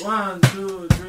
One, two, three.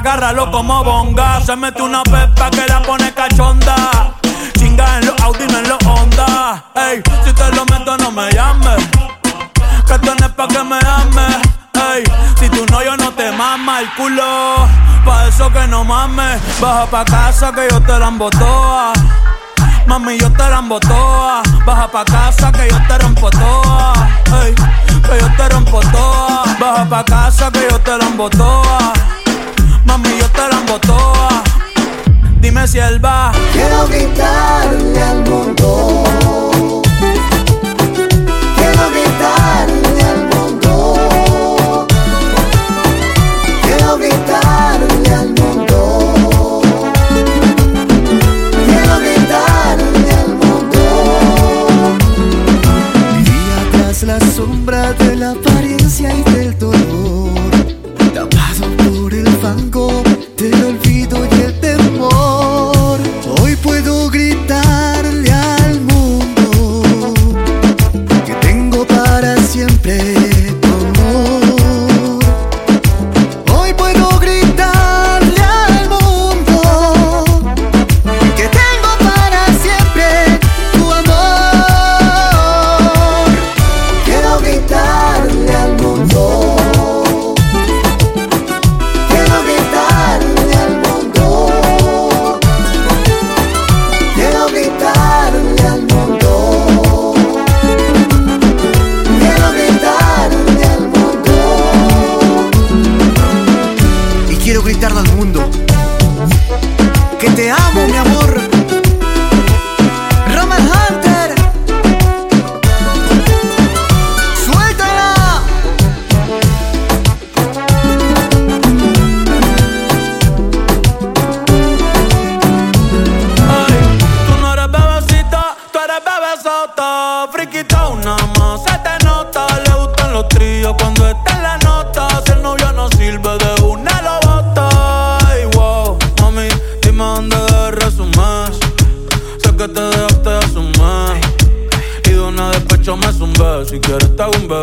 Agárralo como bonga. Se mete una gritarle al mundo que te amo, mi amor. Si quieres te hago un bebé,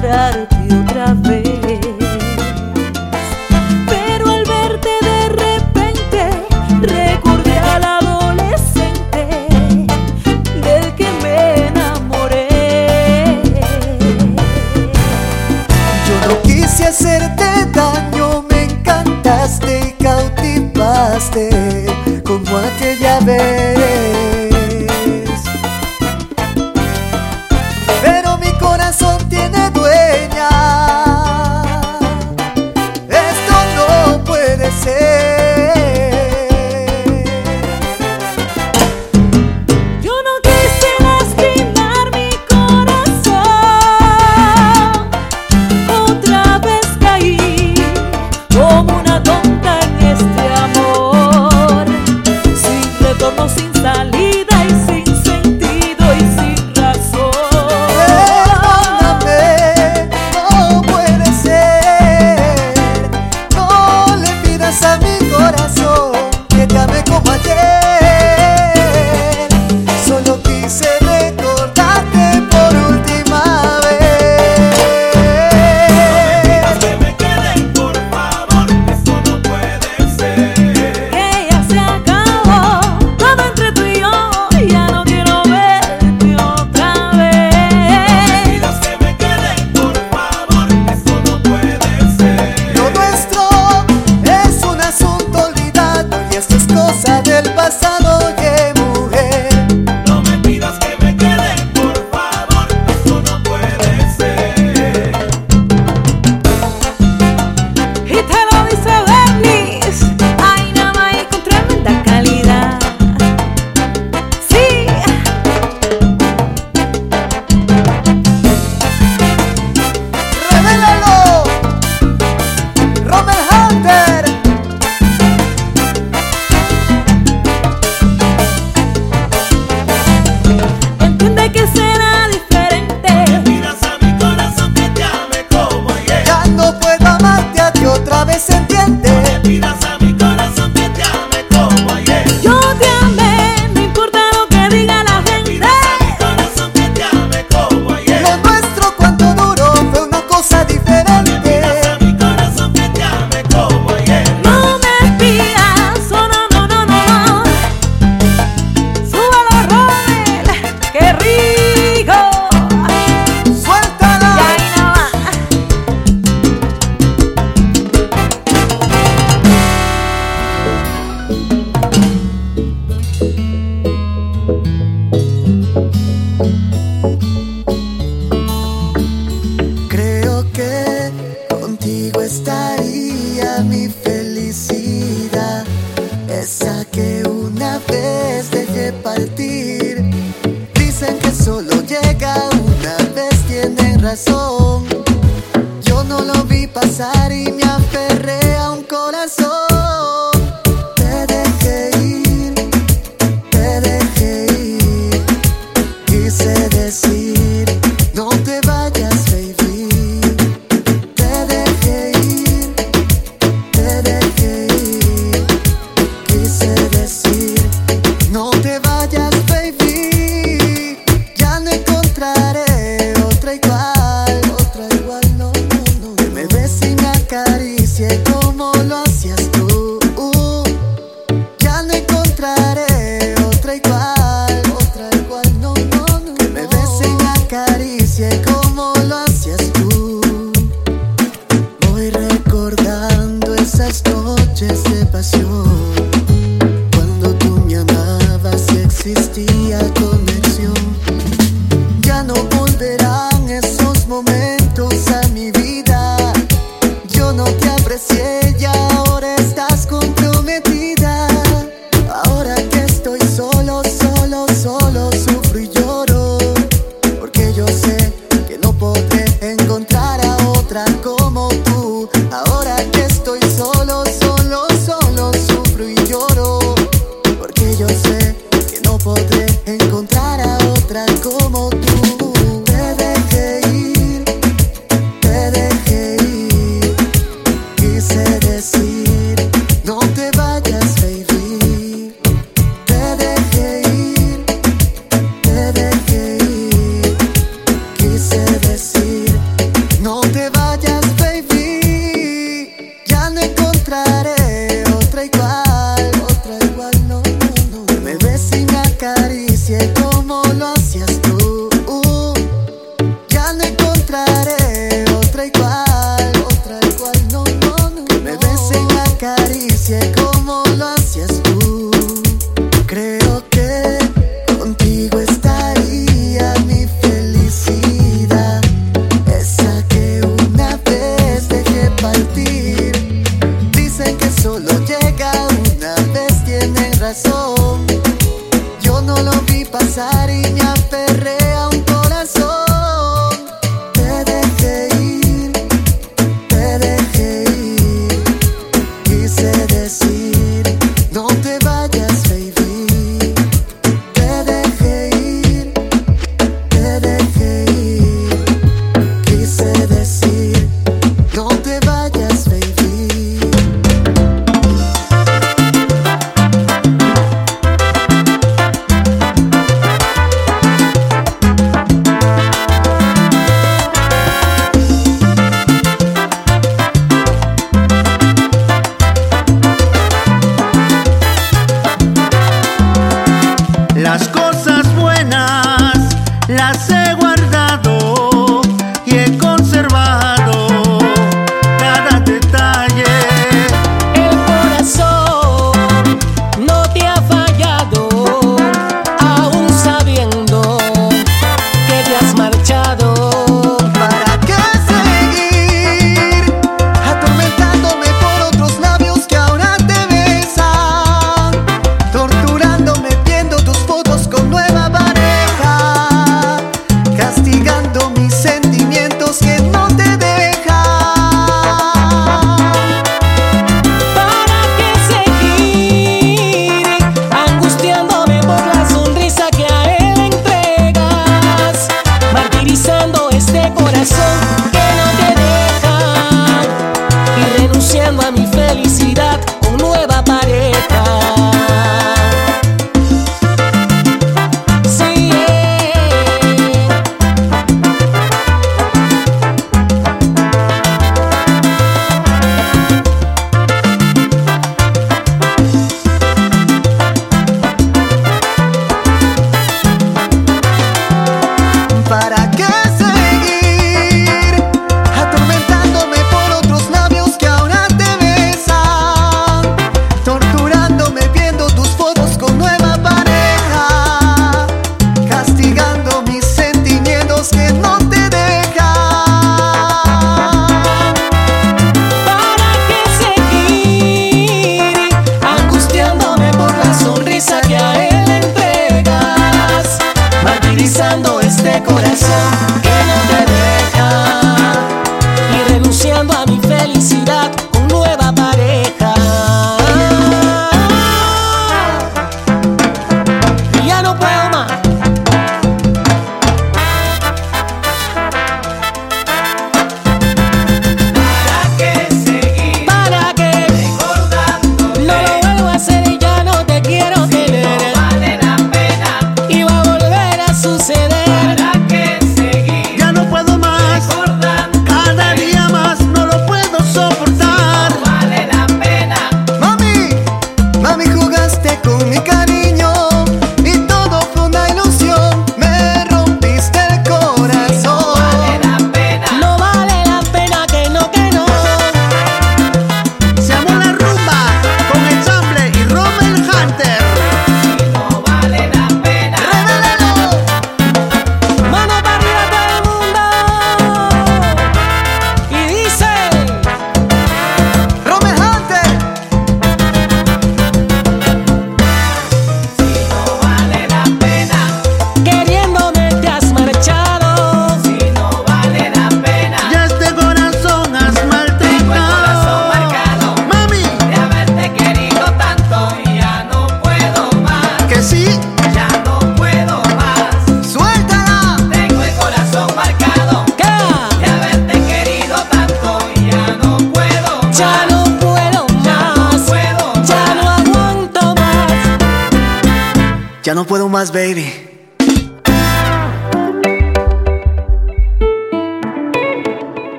otra vez. Pero al verte de repente, recordé al adolescente del que me enamoré. Yo no quise hacerte daño, me encantaste y cautivaste como aquella vez.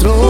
Ti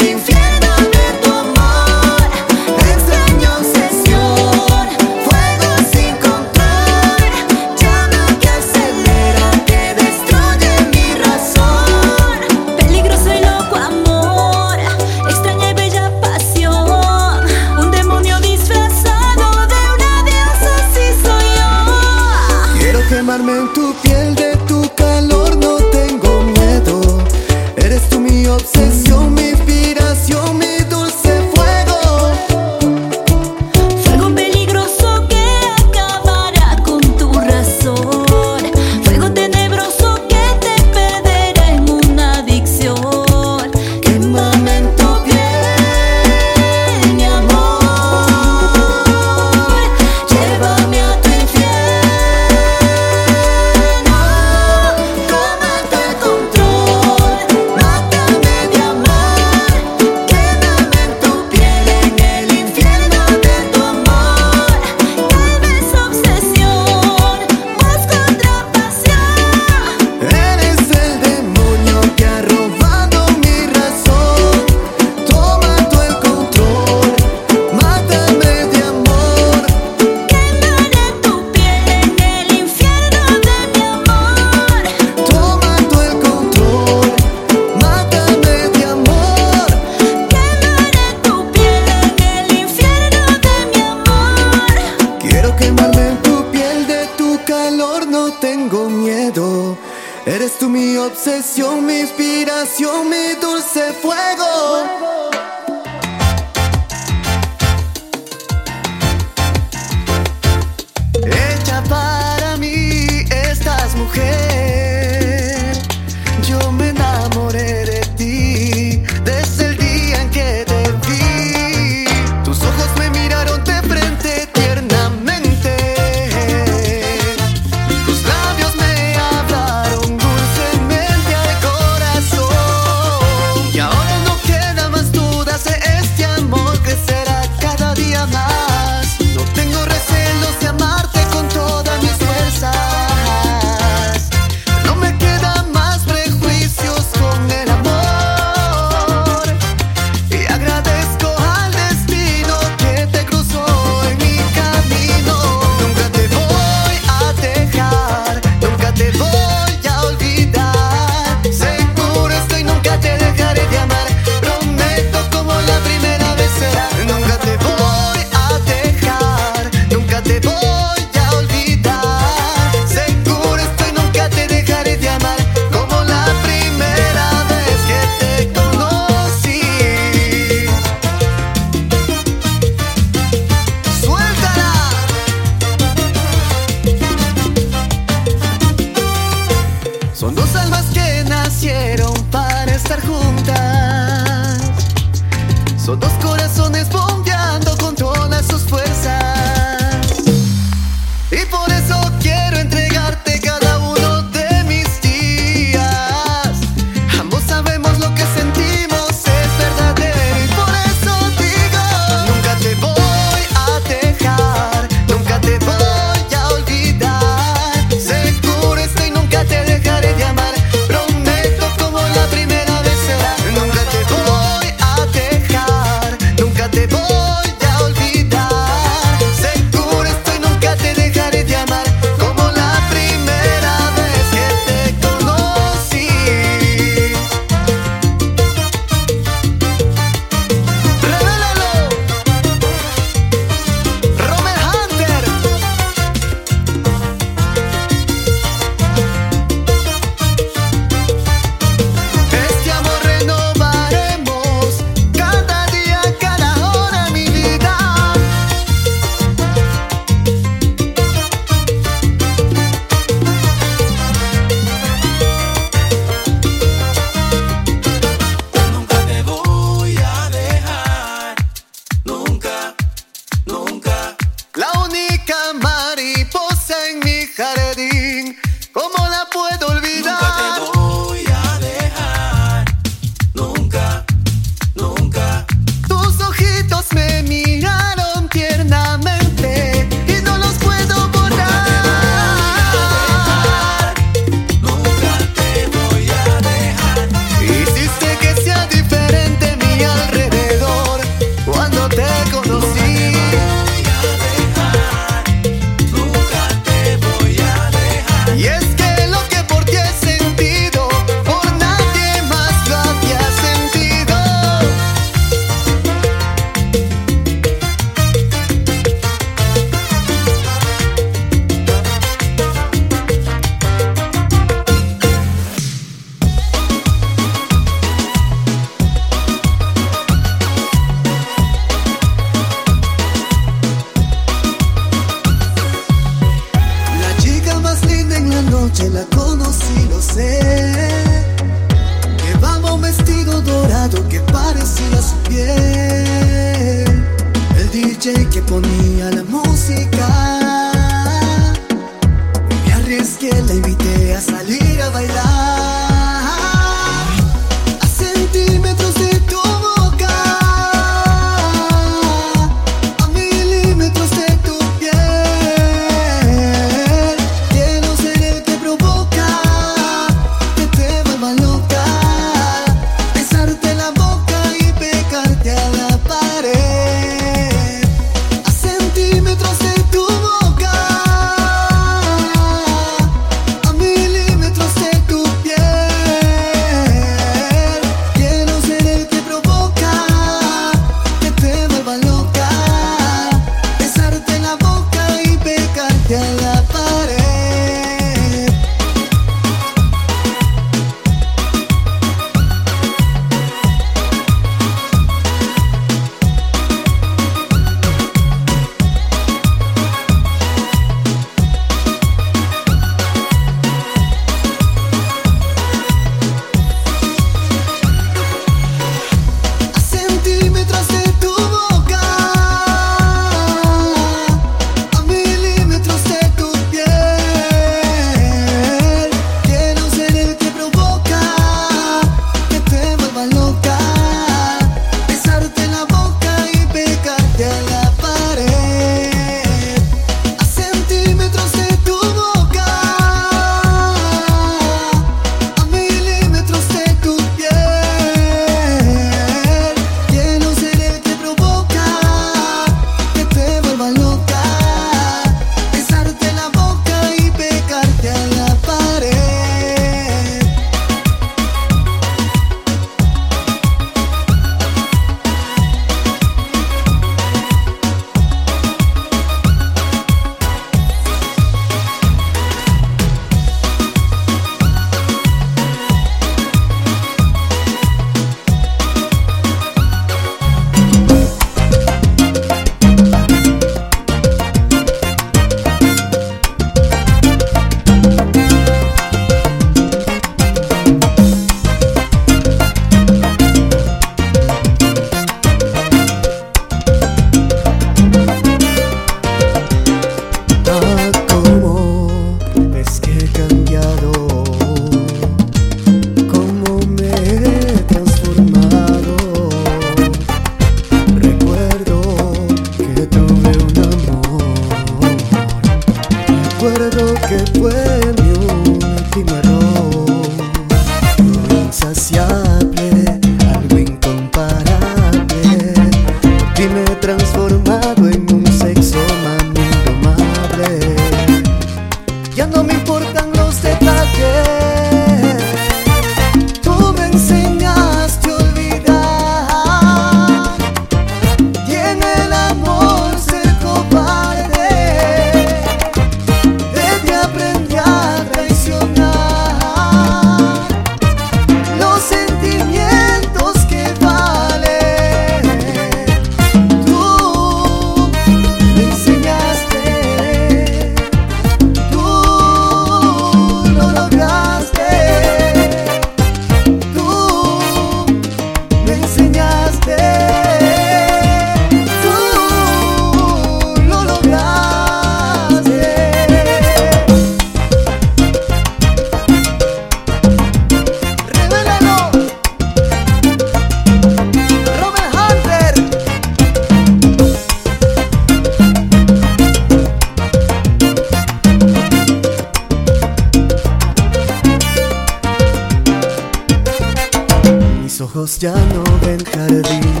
ya no ven jardines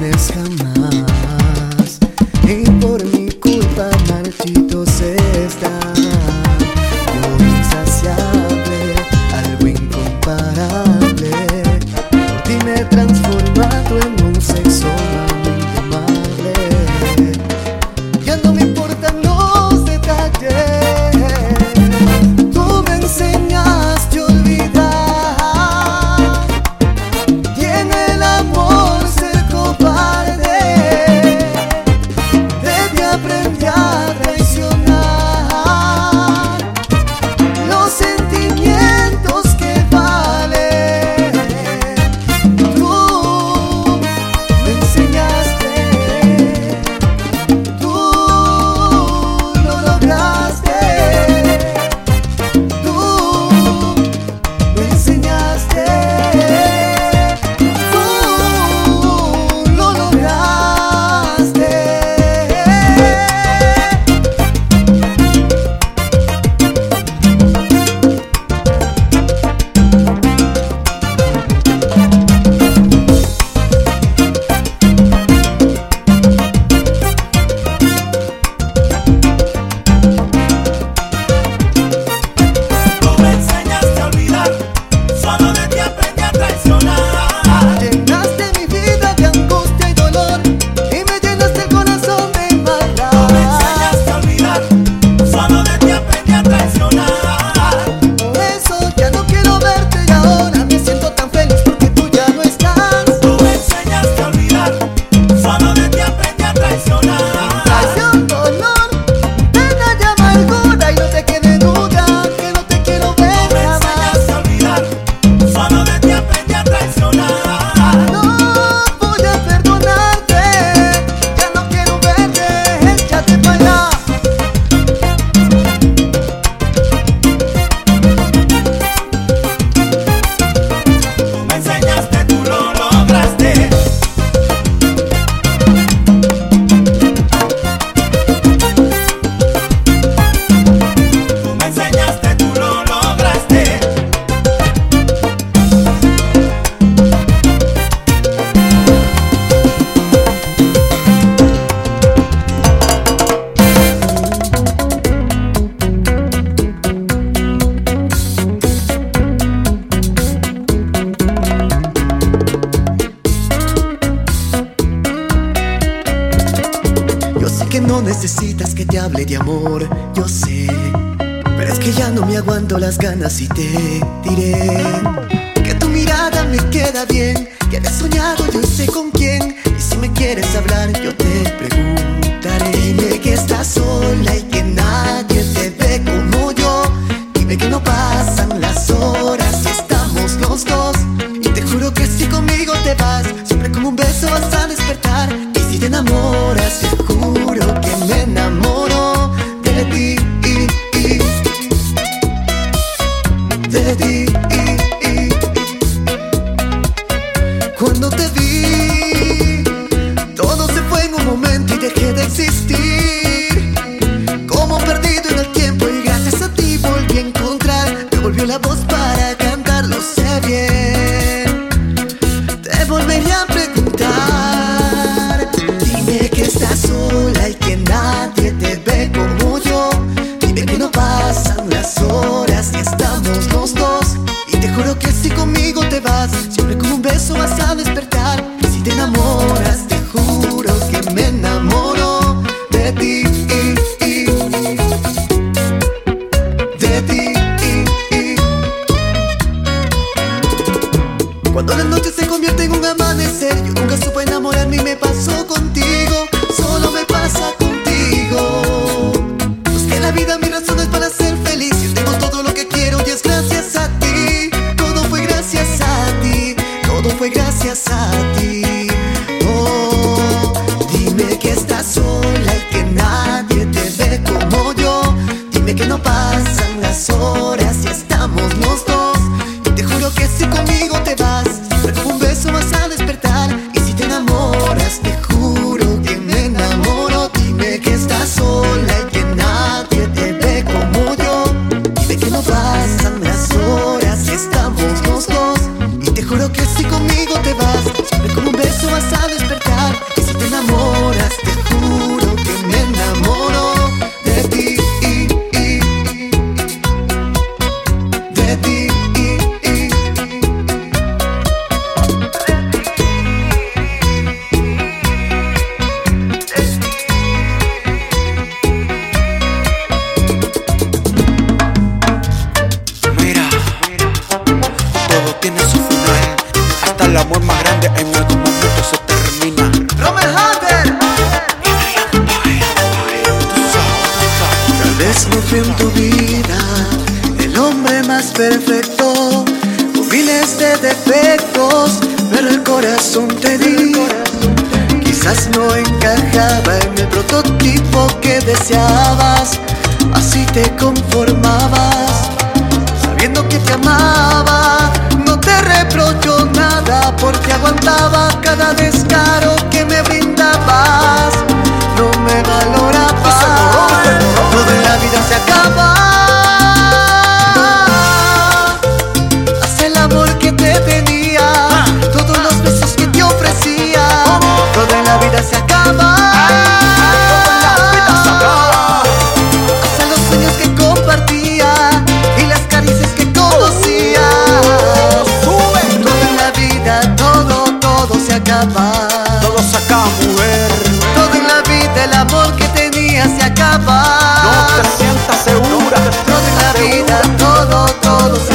todo,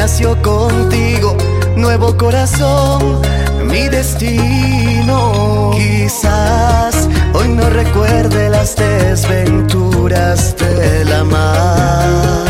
nació contigo, nuevo corazón, mi destino. Quizás hoy no recuerde las desventuras de la mar.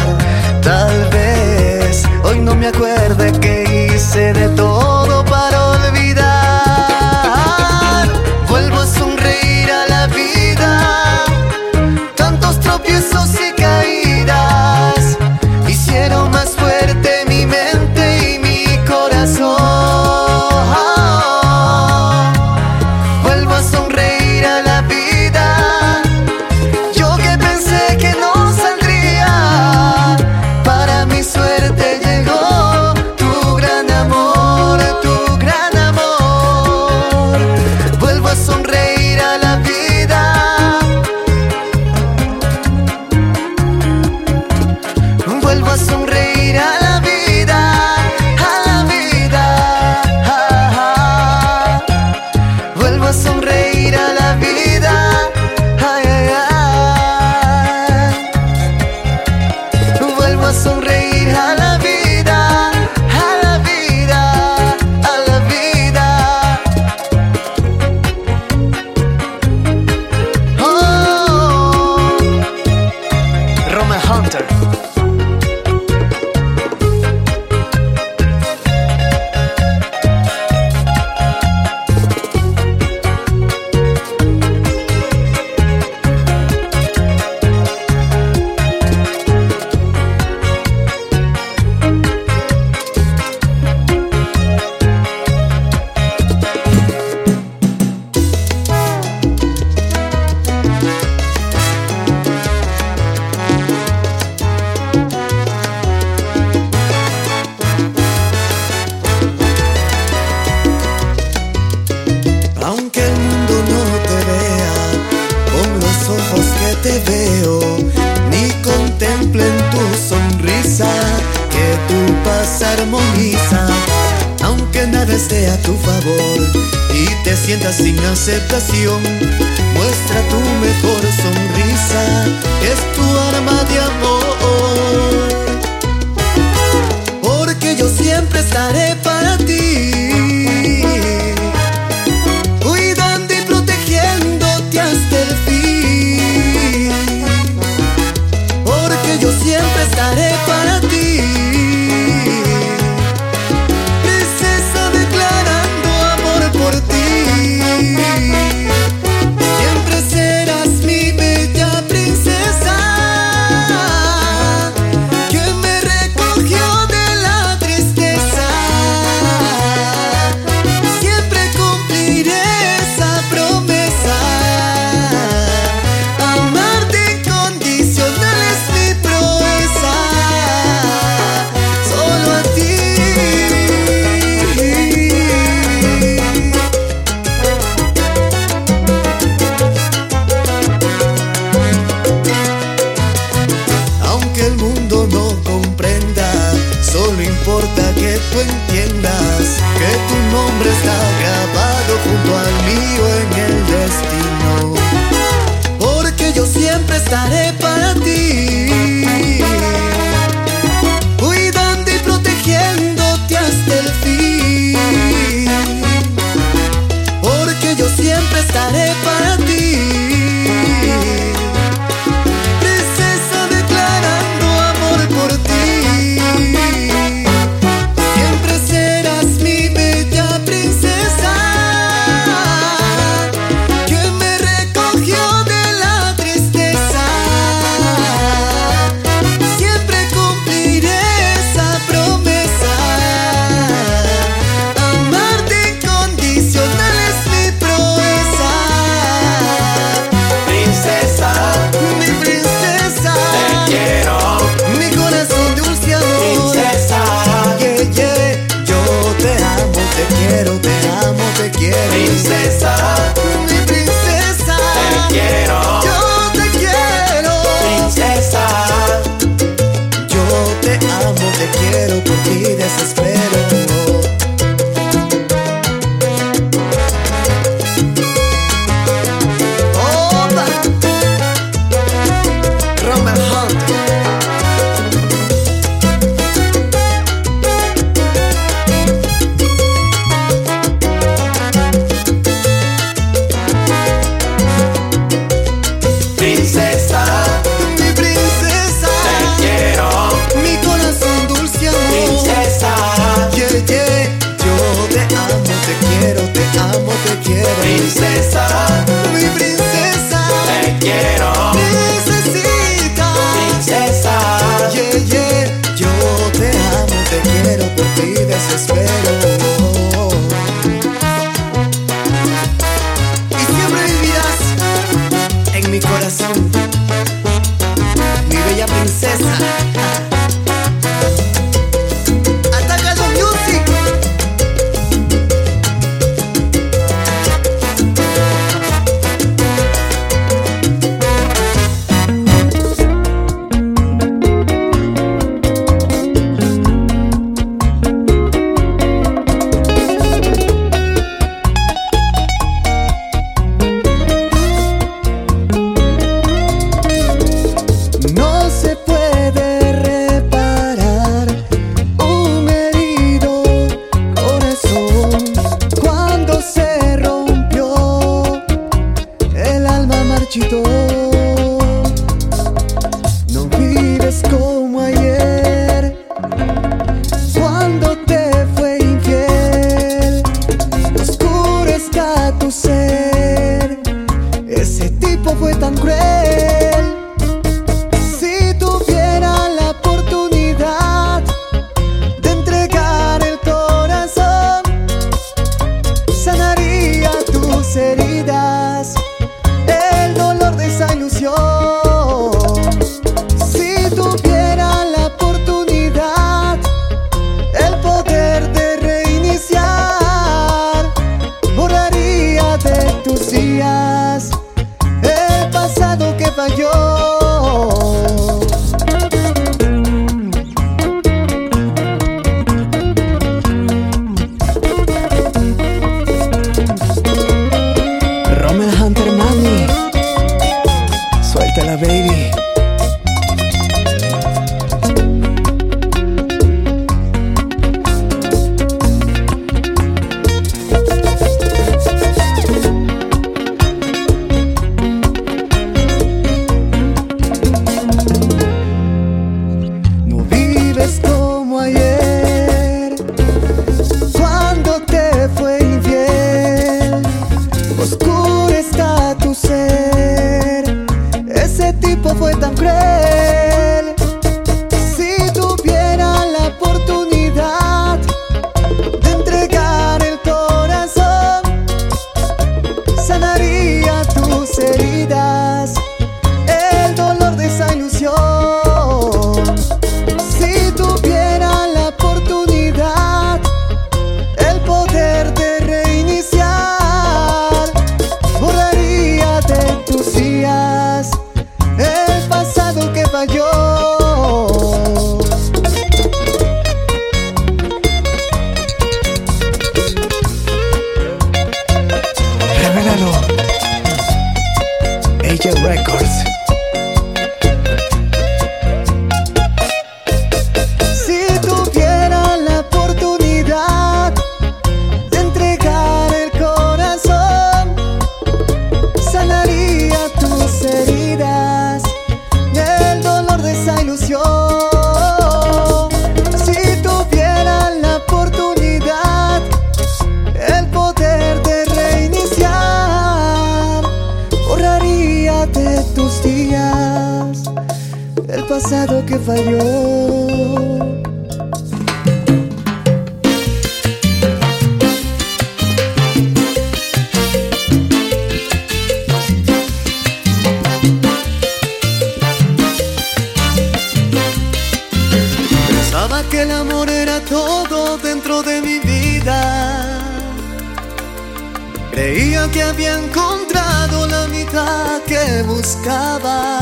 Creía que había encontrado la mitad que buscaba.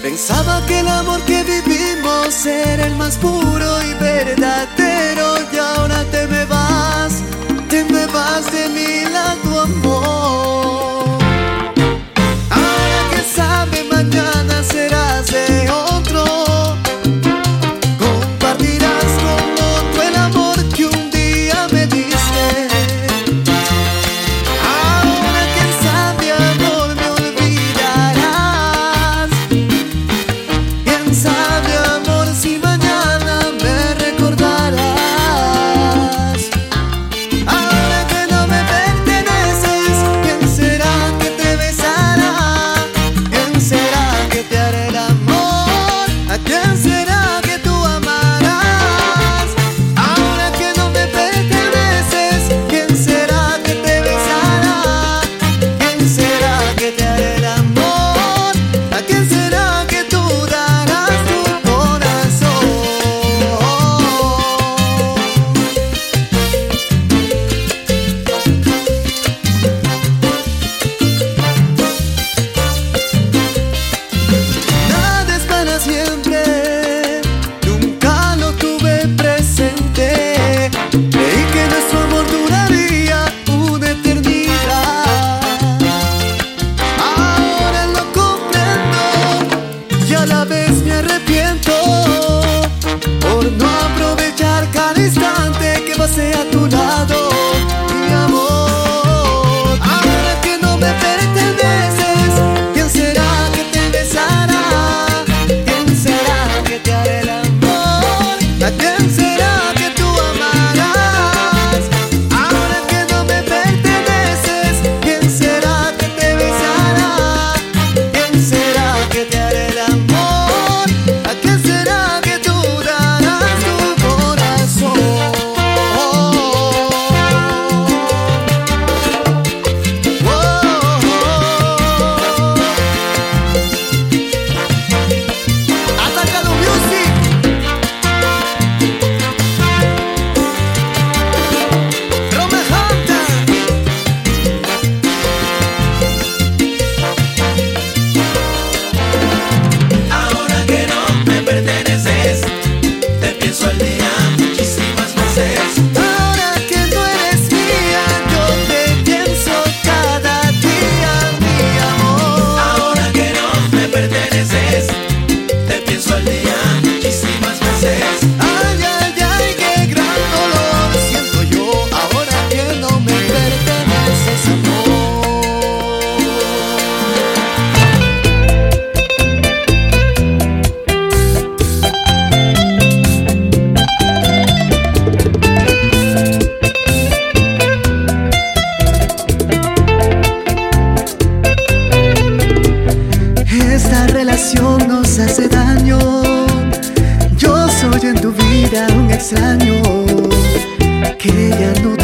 Pensaba que el amor que vivimos era el más puro y verdadero y ahora te me vas, te me vas de mi lado amor. daño que ya no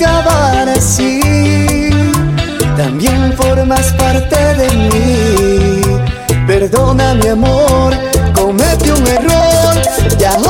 acabar así. También formas parte de mí. Perdona mi amor, cometí un error. Ya no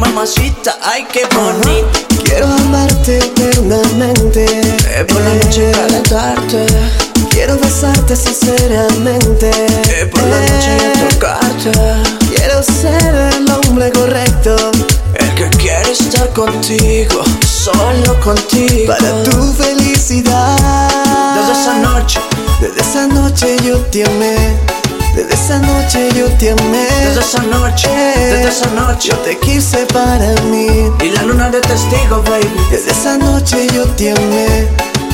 mamacita, ay qué bonito. Quiero amarte eternamente, Eh, por la noche calentarte quiero besarte sinceramente, Eh, por la noche tocarte Quiero ser el hombre correcto. El que quiere estar contigo, solo contigo. Para tu felicidad. Desde esa noche, Desde esa noche yo te amé. Desde esa noche yo te amé. desde esa noche, desde esa noche Yo te quise para mí. Y la luna de testigo, baby Desde esa noche yo te amé.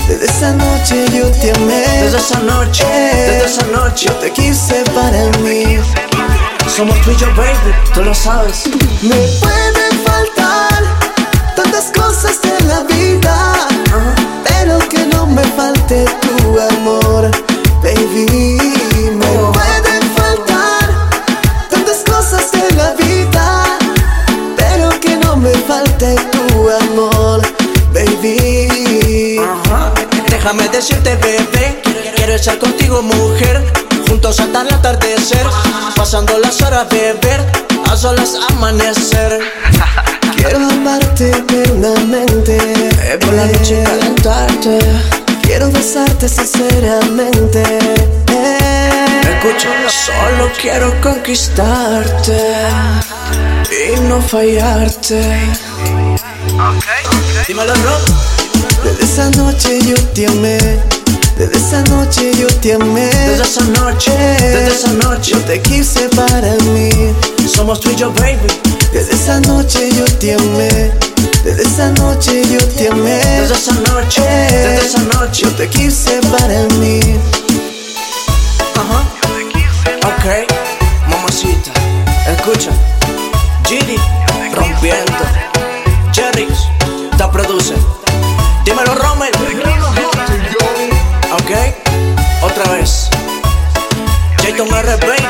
Desde esa noche yo te amé. Desde esa noche, desde esa noche Yo te quise para mí. Somos tú y yo, baby, tú lo sabes Me pueden faltar tantas cosas en la vida, pero que no me falte tu amor, horas, beber, a solas amanecer. Quiero amarte eternamente, por la noche calentarte. quiero besarte sinceramente. Escucha, solo quiero conquistarte y no fallarte. Dímelo, Rob. Desde esa noche yo te amé. Desde esa noche yo te amé. Desde esa noche, desde esa noche, Yo te quise para mí. somos tú y yo, baby. Desde esa noche yo te amé. Desde esa noche yo te amé. Desde esa noche, desde esa noche. Yo te quise para mí. Ajá. Ok, mamacita, escucha. Giri, rompiendo. Jerry's, te produce. Dímelo, Rommel. Celebrate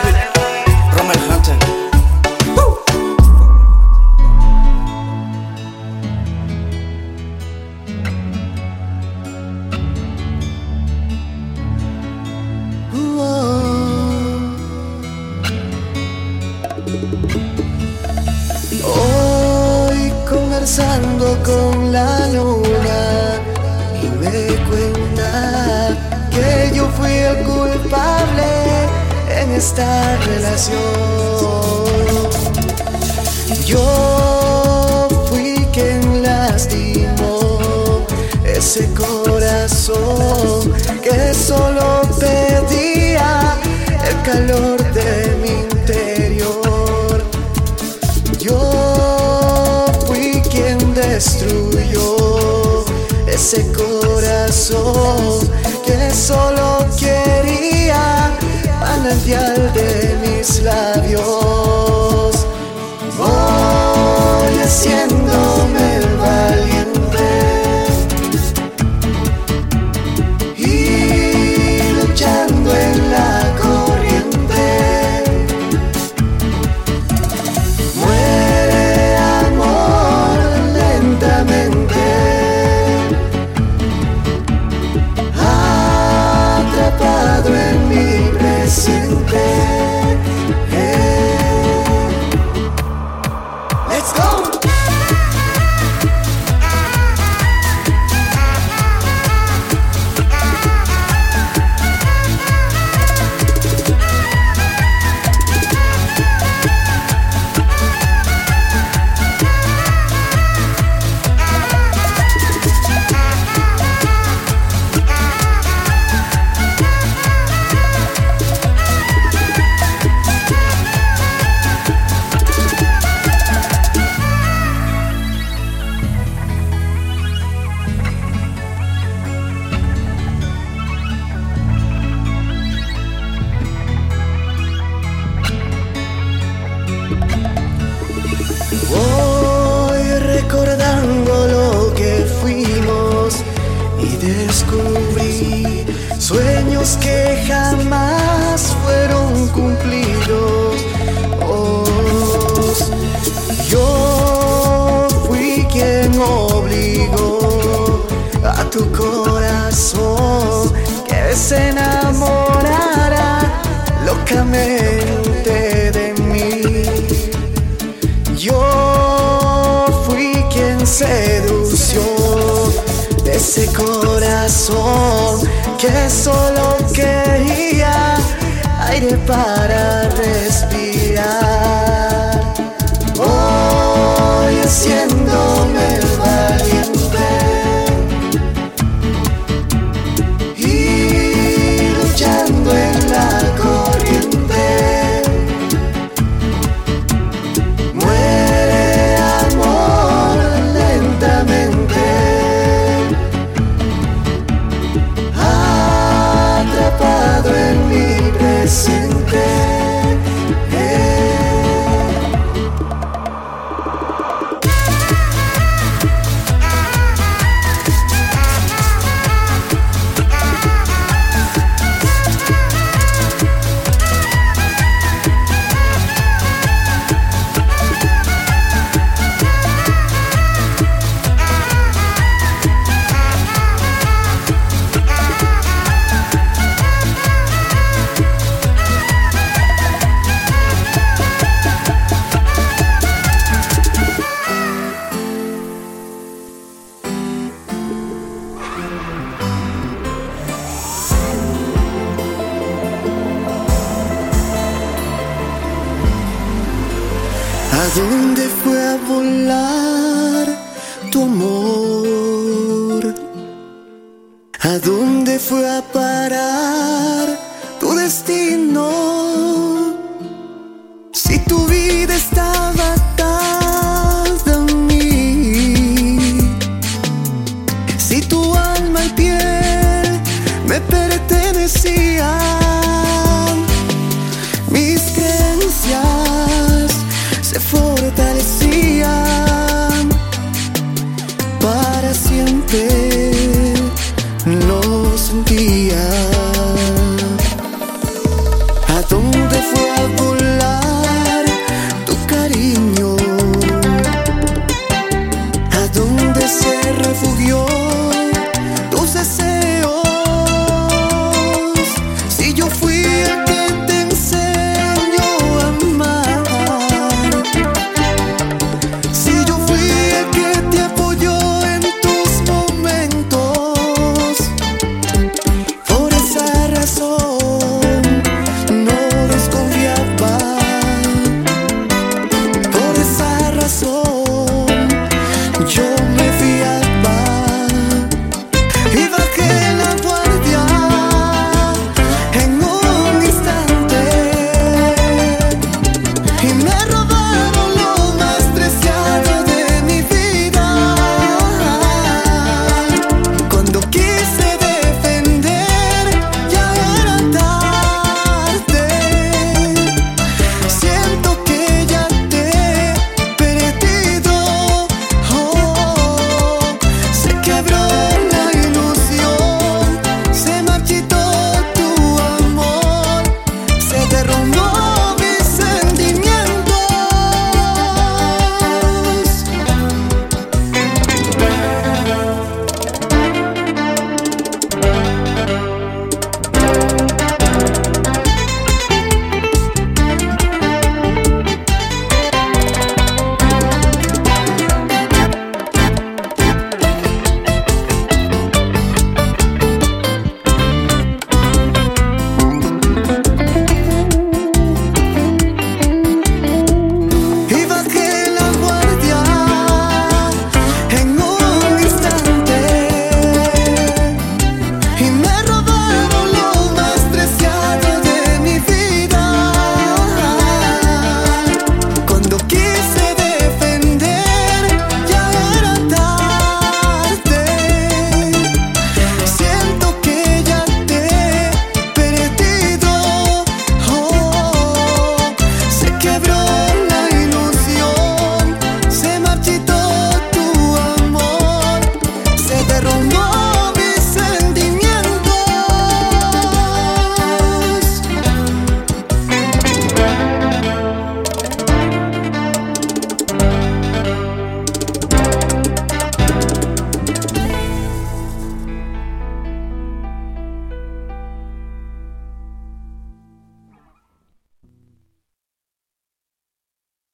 destruyó ese corazón que solo quería manantial de mis labios. Voy haciéndome ¿A dónde fue a parar